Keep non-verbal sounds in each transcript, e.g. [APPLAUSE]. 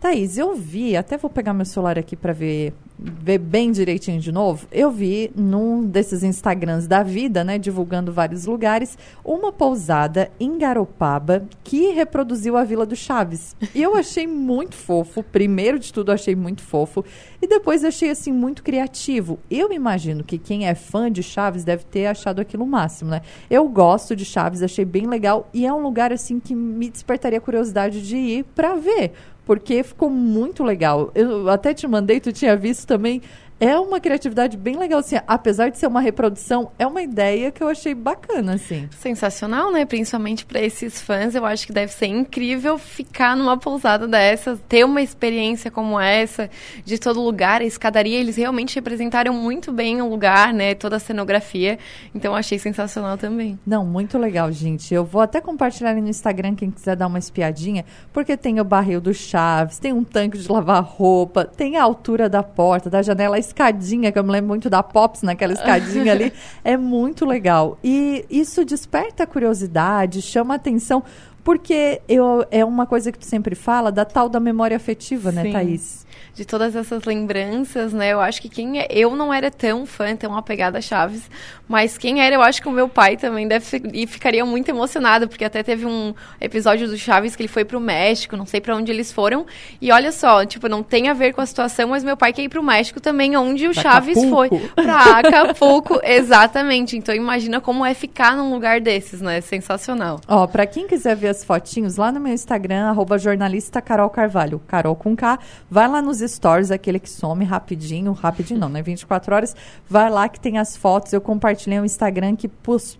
Thaís, eu vi, até vou pegar meu celular aqui para ver, ver bem direitinho de novo. Eu vi num desses Instagrams da vida, né, divulgando vários lugares, uma pousada em Garopaba que reproduziu a Vila do Chaves. E eu achei muito fofo. Primeiro de tudo, achei muito fofo. E depois achei, assim, muito criativo. Eu imagino que quem é fã de Chaves deve ter achado aquilo máximo, né? Eu gosto de Chaves, achei bem legal. E é um lugar, assim, que me despertaria curiosidade de ir para ver porque ficou muito legal. Eu até te mandei, tu tinha visto também é uma criatividade bem legal, assim, apesar de ser uma reprodução, é uma ideia que eu achei bacana, assim. Sensacional, né? Principalmente para esses fãs, eu acho que deve ser incrível ficar numa pousada dessas, ter uma experiência como essa, de todo lugar, a escadaria, eles realmente representaram muito bem o lugar, né? Toda a cenografia, então achei sensacional também. Não, muito legal, gente. Eu vou até compartilhar ali no Instagram, quem quiser dar uma espiadinha, porque tem o barril do Chaves, tem um tanque de lavar roupa, tem a altura da porta, da janela, escadinha, que eu me lembro muito da Pops, naquela escadinha ali, [LAUGHS] é muito legal. E isso desperta curiosidade, chama atenção, porque eu, é uma coisa que tu sempre fala, da tal da memória afetiva, né, Sim. né, Thaís? de todas essas lembranças, né? Eu acho que quem é, eu não era tão fã, tão apegada a Chaves, mas quem era, eu acho que o meu pai também deve e ficaria muito emocionado, porque até teve um episódio do Chaves que ele foi pro México, não sei para onde eles foram, e olha só, tipo, não tem a ver com a situação, mas meu pai quer ir pro México também, onde o pra Chaves Acapulco. foi pra Acapulco, [LAUGHS] exatamente. Então imagina como é ficar num lugar desses, né? Sensacional. Ó, para quem quiser ver as fotinhos lá no meu Instagram, arroba jornalista Carol Carvalho, Carol com K, vai lá nos stories, aquele que some rapidinho, rapidinho não, né? 24 horas, vai lá que tem as fotos. Eu compartilhei um Instagram que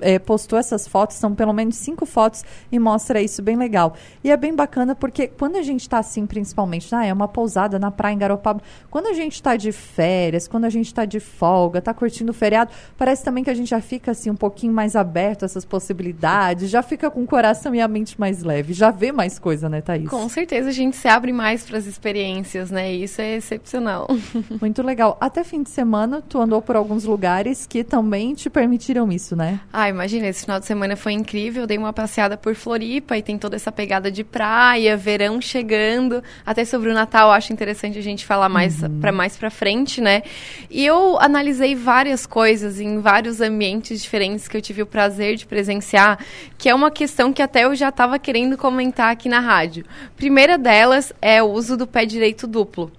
é, postou essas fotos, são pelo menos cinco fotos e mostra isso bem legal. E é bem bacana porque quando a gente está assim, principalmente, ah, é uma pousada na praia em Garopaba, quando a gente está de férias, quando a gente está de folga, está curtindo o feriado, parece também que a gente já fica assim um pouquinho mais aberto a essas possibilidades, já fica com o coração e a mente mais leve, já vê mais coisa, né, Thaís? Com certeza a gente se abre mais para as experiências, né? E isso é excepcional. [LAUGHS] Muito legal. Até fim de semana, tu andou por alguns lugares que também te permitiram isso, né? Ah, imagina, esse final de semana foi incrível. Dei uma passeada por Floripa e tem toda essa pegada de praia, verão chegando. Até sobre o Natal, acho interessante a gente falar mais uhum. para mais para frente, né? E eu analisei várias coisas em vários ambientes diferentes que eu tive o prazer de presenciar, que é uma questão que até eu já estava querendo comentar aqui na rádio. Primeira delas é o uso do pé direito duplo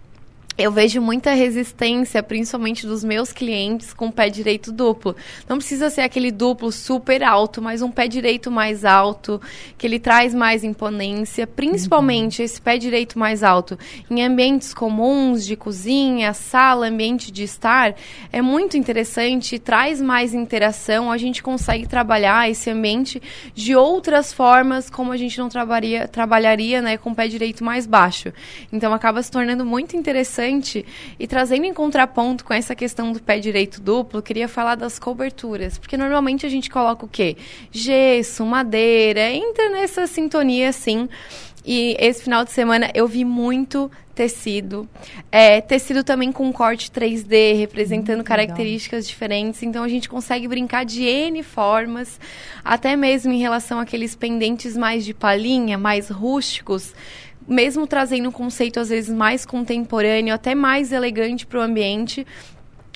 eu vejo muita resistência, principalmente dos meus clientes, com pé direito duplo. Não precisa ser aquele duplo super alto, mas um pé direito mais alto, que ele traz mais imponência, principalmente uhum. esse pé direito mais alto em ambientes comuns, de cozinha, sala, ambiente de estar, é muito interessante, traz mais interação, a gente consegue trabalhar esse ambiente de outras formas, como a gente não trabalharia, trabalharia né, com o pé direito mais baixo. Então acaba se tornando muito interessante interessante e trazendo em contraponto com essa questão do pé direito duplo, queria falar das coberturas, porque normalmente a gente coloca o quê? Gesso, madeira, entra nessa sintonia assim. E esse final de semana eu vi muito tecido. É, tecido também com corte 3D, representando hum, características diferentes. Então a gente consegue brincar de N formas, até mesmo em relação àqueles pendentes mais de palhinha, mais rústicos mesmo trazendo um conceito às vezes mais contemporâneo, até mais elegante para o ambiente,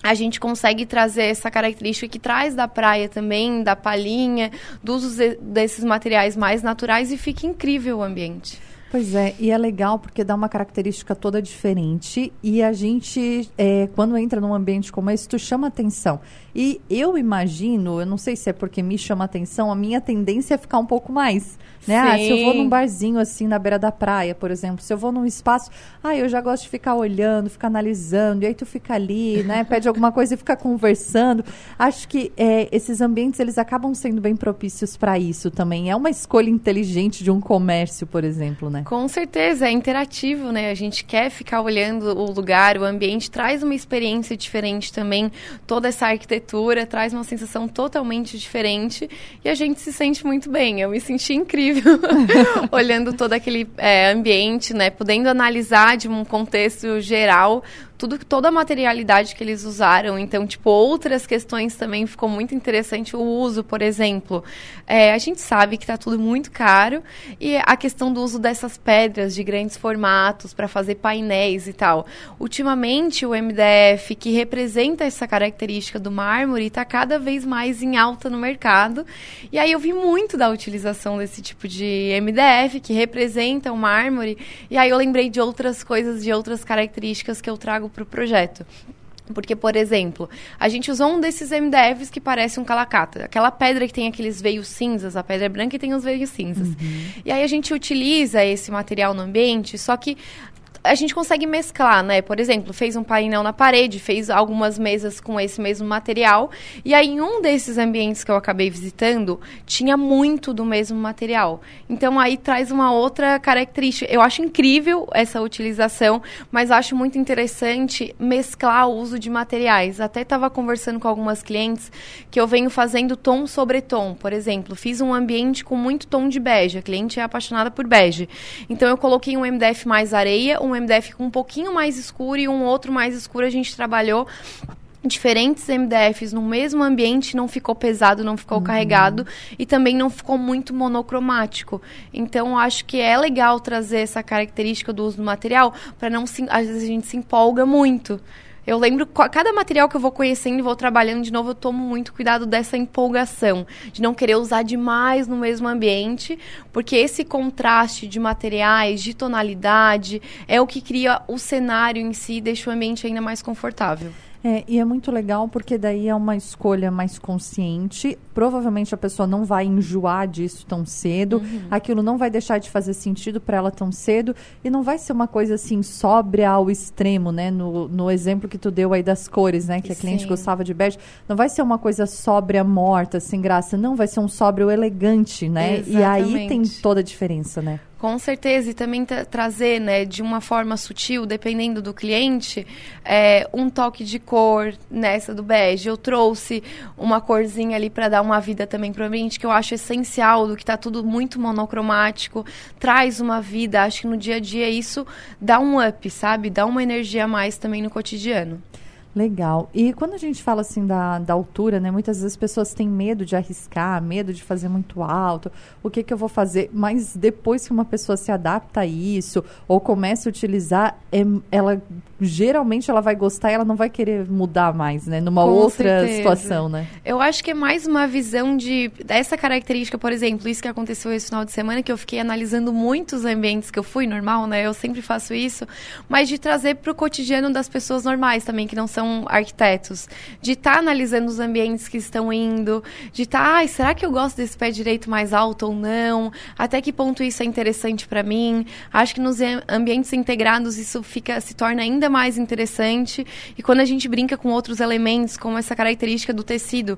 a gente consegue trazer essa característica que traz da praia também, da palhinha, dos desses materiais mais naturais e fica incrível o ambiente. Pois é, e é legal porque dá uma característica toda diferente e a gente, é, quando entra num ambiente como esse, tu chama atenção. E eu imagino, eu não sei se é porque me chama atenção, a minha tendência é ficar um pouco mais. Né? Ah, se eu vou num barzinho assim na beira da praia, por exemplo, se eu vou num espaço, ah, eu já gosto de ficar olhando, ficar analisando, e aí tu fica ali, né? [LAUGHS] Pede alguma coisa e fica conversando. Acho que é, esses ambientes eles acabam sendo bem propícios para isso também. É uma escolha inteligente de um comércio, por exemplo, né? Com certeza, é interativo, né? A gente quer ficar olhando o lugar, o ambiente, traz uma experiência diferente também. Toda essa arquitetura traz uma sensação totalmente diferente e a gente se sente muito bem. Eu me senti incrível [LAUGHS] olhando todo aquele é, ambiente, né? Podendo analisar de um contexto geral tudo, toda a materialidade que eles usaram. Então, tipo, outras questões também ficou muito interessante o uso, por exemplo. É, a gente sabe que está tudo muito caro e a questão do uso dessas pedras de grandes formatos para fazer painéis e tal. Ultimamente, o MDF, que representa essa característica do mármore, está cada vez mais em alta no mercado. E aí eu vi muito da utilização desse tipo de MDF, que representa o mármore. E aí eu lembrei de outras coisas, de outras características que eu trago para o projeto. Porque, por exemplo, a gente usou um desses MDFs que parece um calacata. Aquela pedra que tem aqueles veios cinzas, a pedra é branca e tem os veios cinzas. Uhum. E aí a gente utiliza esse material no ambiente, só que a gente consegue mesclar, né? Por exemplo, fez um painel na parede, fez algumas mesas com esse mesmo material. E aí, em um desses ambientes que eu acabei visitando, tinha muito do mesmo material. Então, aí traz uma outra característica. Eu acho incrível essa utilização, mas acho muito interessante mesclar o uso de materiais. Até estava conversando com algumas clientes que eu venho fazendo tom sobre tom. Por exemplo, fiz um ambiente com muito tom de bege. A cliente é apaixonada por bege. Então, eu coloquei um MDF mais areia, um MDF com um pouquinho mais escuro e um outro mais escuro a gente trabalhou diferentes MDFs no mesmo ambiente, não ficou pesado, não ficou uhum. carregado e também não ficou muito monocromático. Então, acho que é legal trazer essa característica do uso do material para não se, às vezes a gente se empolga muito. Eu lembro, cada material que eu vou conhecendo e vou trabalhando de novo, eu tomo muito cuidado dessa empolgação, de não querer usar demais no mesmo ambiente, porque esse contraste de materiais, de tonalidade, é o que cria o cenário em si e deixa o ambiente ainda mais confortável. É, e é muito legal porque daí é uma escolha mais consciente. Provavelmente a pessoa não vai enjoar disso tão cedo. Uhum. Aquilo não vai deixar de fazer sentido para ela tão cedo. E não vai ser uma coisa assim sóbria ao extremo, né? No, no exemplo que tu deu aí das cores, né? Que a cliente Sim. gostava de bege. Não vai ser uma coisa sóbria, morta, sem graça. Não, vai ser um sóbrio elegante, né? Exatamente. E aí tem toda a diferença, né? Com certeza, e também trazer, né, de uma forma sutil, dependendo do cliente, é, um toque de cor nessa do bege. Eu trouxe uma corzinha ali para dar uma vida também para o ambiente, que eu acho essencial, do que está tudo muito monocromático, traz uma vida. Acho que no dia a dia isso dá um up, sabe? Dá uma energia a mais também no cotidiano. Legal. E quando a gente fala assim da, da altura, né? Muitas vezes as pessoas têm medo de arriscar, medo de fazer muito alto. O que, que eu vou fazer? Mas depois que uma pessoa se adapta a isso ou começa a utilizar, é, ela geralmente ela vai gostar e ela não vai querer mudar mais, né? Numa Com outra certeza. situação, né? Eu acho que é mais uma visão de dessa característica, por exemplo, isso que aconteceu esse final de semana, que eu fiquei analisando muitos ambientes que eu fui, normal, né? Eu sempre faço isso, mas de trazer para o cotidiano das pessoas normais também, que não são são arquitetos, de estar tá analisando os ambientes que estão indo, de estar, tá, será que eu gosto desse pé direito mais alto ou não? Até que ponto isso é interessante para mim? Acho que nos ambientes integrados isso fica se torna ainda mais interessante. E quando a gente brinca com outros elementos, como essa característica do tecido,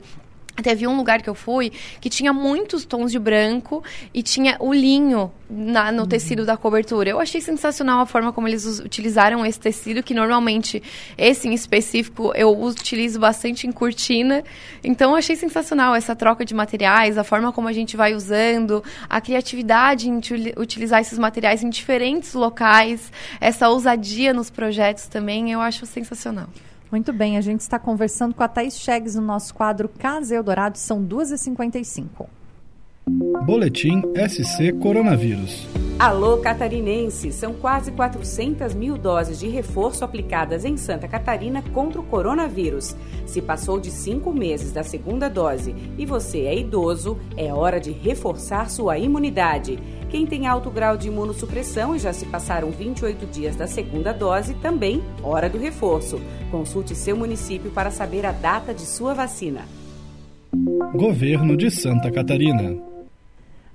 Teve um lugar que eu fui que tinha muitos tons de branco e tinha o linho na, no uhum. tecido da cobertura. Eu achei sensacional a forma como eles utilizaram esse tecido, que normalmente esse em específico eu utilizo bastante em cortina. Então eu achei sensacional essa troca de materiais, a forma como a gente vai usando, a criatividade em utilizar esses materiais em diferentes locais, essa ousadia nos projetos também, eu acho sensacional. Muito bem, a gente está conversando com a Thaís Chegues no nosso quadro Casa Eldorado, são 2h55. Boletim SC Coronavírus. Alô, catarinense! São quase 400 mil doses de reforço aplicadas em Santa Catarina contra o coronavírus. Se passou de cinco meses da segunda dose e você é idoso, é hora de reforçar sua imunidade. Quem tem alto grau de imunossupressão e já se passaram 28 dias da segunda dose, também hora do reforço. Consulte seu município para saber a data de sua vacina. Governo de Santa Catarina.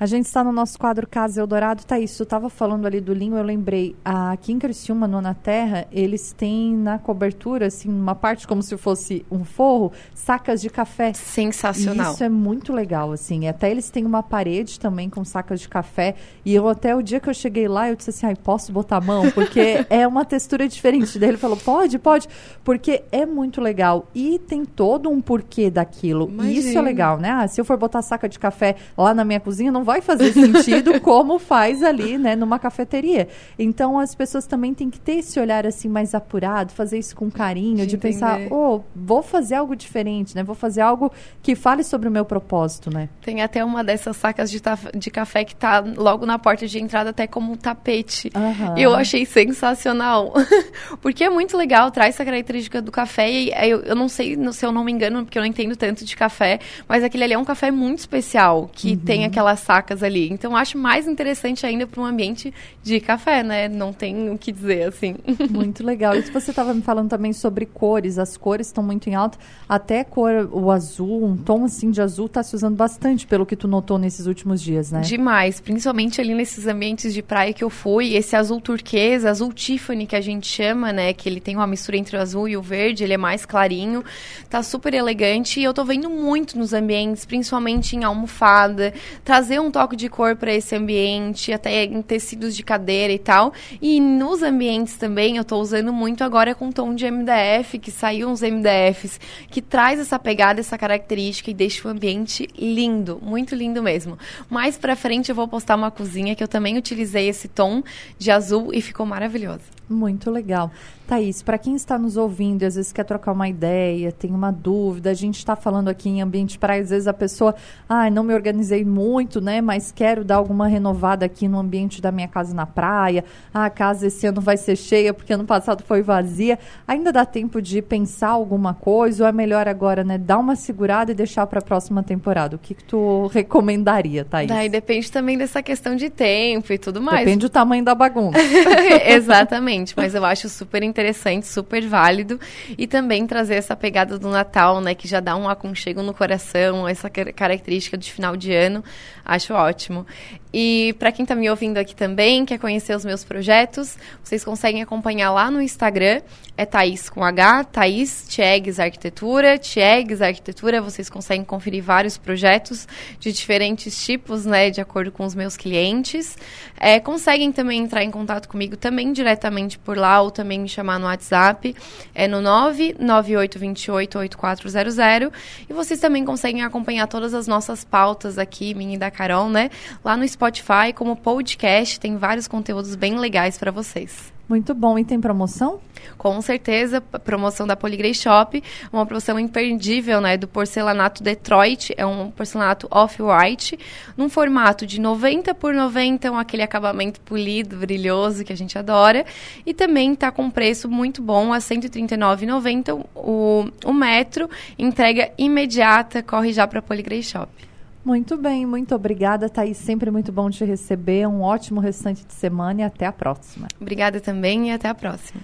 A gente está no nosso quadro Casa Eldorado. Tá isso, eu estava falando ali do linho, eu lembrei. Aqui em Criciúma, no Na Terra, eles têm na cobertura, assim, uma parte como se fosse um forro, sacas de café. Sensacional. E isso é muito legal, assim. Até eles têm uma parede também com sacas de café. E eu até o dia que eu cheguei lá, eu disse assim, ai, posso botar a mão? Porque [LAUGHS] é uma textura diferente. Daí ele falou, pode, pode. Porque é muito legal. E tem todo um porquê daquilo. Imagina. E isso é legal, né? Ah, se eu for botar saca de café lá na minha cozinha, não vai vai fazer sentido [LAUGHS] como faz ali, né, numa cafeteria. Então as pessoas também têm que ter esse olhar assim mais apurado, fazer isso com carinho, de, de pensar, oh, vou fazer algo diferente, né? Vou fazer algo que fale sobre o meu propósito, né? Tem até uma dessas sacas de, de café que tá logo na porta de entrada, até como um tapete. Uhum. Eu achei sensacional. [LAUGHS] porque é muito legal, traz essa característica do café. E eu, eu não sei se eu não me engano, porque eu não entendo tanto de café, mas aquele ali é um café muito especial, que uhum. tem aquelas sacas ali. Então, acho mais interessante ainda para um ambiente de café, né? Não tem o que dizer, assim. [LAUGHS] Muito legal. E você estava me falando também sobre cores. As cores estão muito em alta. Até cor, o azul, um tom assim de azul está se usando bastante, pelo que tu notou nesses últimos dias, né? Demais. Principalmente ali nesses ambientes de praia que eu fui. Esse azul turquesa, azul Tiffany que a gente chama, né? Que ele tem uma mistura entre o azul e o verde. Ele é mais clarinho. Tá super elegante. E eu tô vendo muito nos ambientes, principalmente em almofada. Trazer um toque de cor para esse ambiente, até em tecidos de cadeira e tal. E nos ambientes também, eu tô usando muito agora com tom de MDF, que saiu uns MDFs, que traz essa pegada, essa característica e deixa o ambiente lindo, muito lindo mesmo. Mais pra frente eu vou postar uma cozinha que eu também utilizei esse tom de azul e ficou maravilhosa. Muito legal. Thaís, para quem está nos ouvindo e às vezes quer trocar uma ideia, tem uma dúvida, a gente está falando aqui em ambiente praia, às vezes a pessoa, ah, não me organizei muito, né, mas quero dar alguma renovada aqui no ambiente da minha casa na praia, ah, a casa esse ano vai ser cheia porque ano passado foi vazia, ainda dá tempo de pensar alguma coisa ou é melhor agora, né, dar uma segurada e deixar para a próxima temporada? O que, que tu recomendaria, Thaís? Daí depende também dessa questão de tempo e tudo mais. Depende do tamanho da bagunça. [LAUGHS] Exatamente, mas eu acho super interessante interessante, super válido. E também trazer essa pegada do Natal, né? Que já dá um aconchego no coração, essa característica de final de ano. Acho ótimo. E para quem está me ouvindo aqui também, quer conhecer os meus projetos, vocês conseguem acompanhar lá no Instagram. É Thaís com H, Thaís Tiegues Arquitetura, Tiegues Arquitetura. Vocês conseguem conferir vários projetos de diferentes tipos, né? De acordo com os meus clientes. É, conseguem também entrar em contato comigo também diretamente por lá ou também me chamar no WhatsApp. É no 998288400. E vocês também conseguem acompanhar todas as nossas pautas aqui, minha e da Carol, né? Lá no Spotify, como podcast, tem vários conteúdos bem legais para vocês. Muito bom. E tem promoção? Com certeza, promoção da Poligrey Shop, uma promoção imperdível, né, do porcelanato Detroit, é um porcelanato off-white, num formato de 90 por 90, um aquele acabamento polido, brilhoso, que a gente adora, e também está com preço muito bom, a R$ 139,90 o, o metro, entrega imediata, corre já para Poligrey Shop. Muito bem, muito obrigada, Thaís. Sempre muito bom te receber. Um ótimo restante de semana e até a próxima. Obrigada também e até a próxima.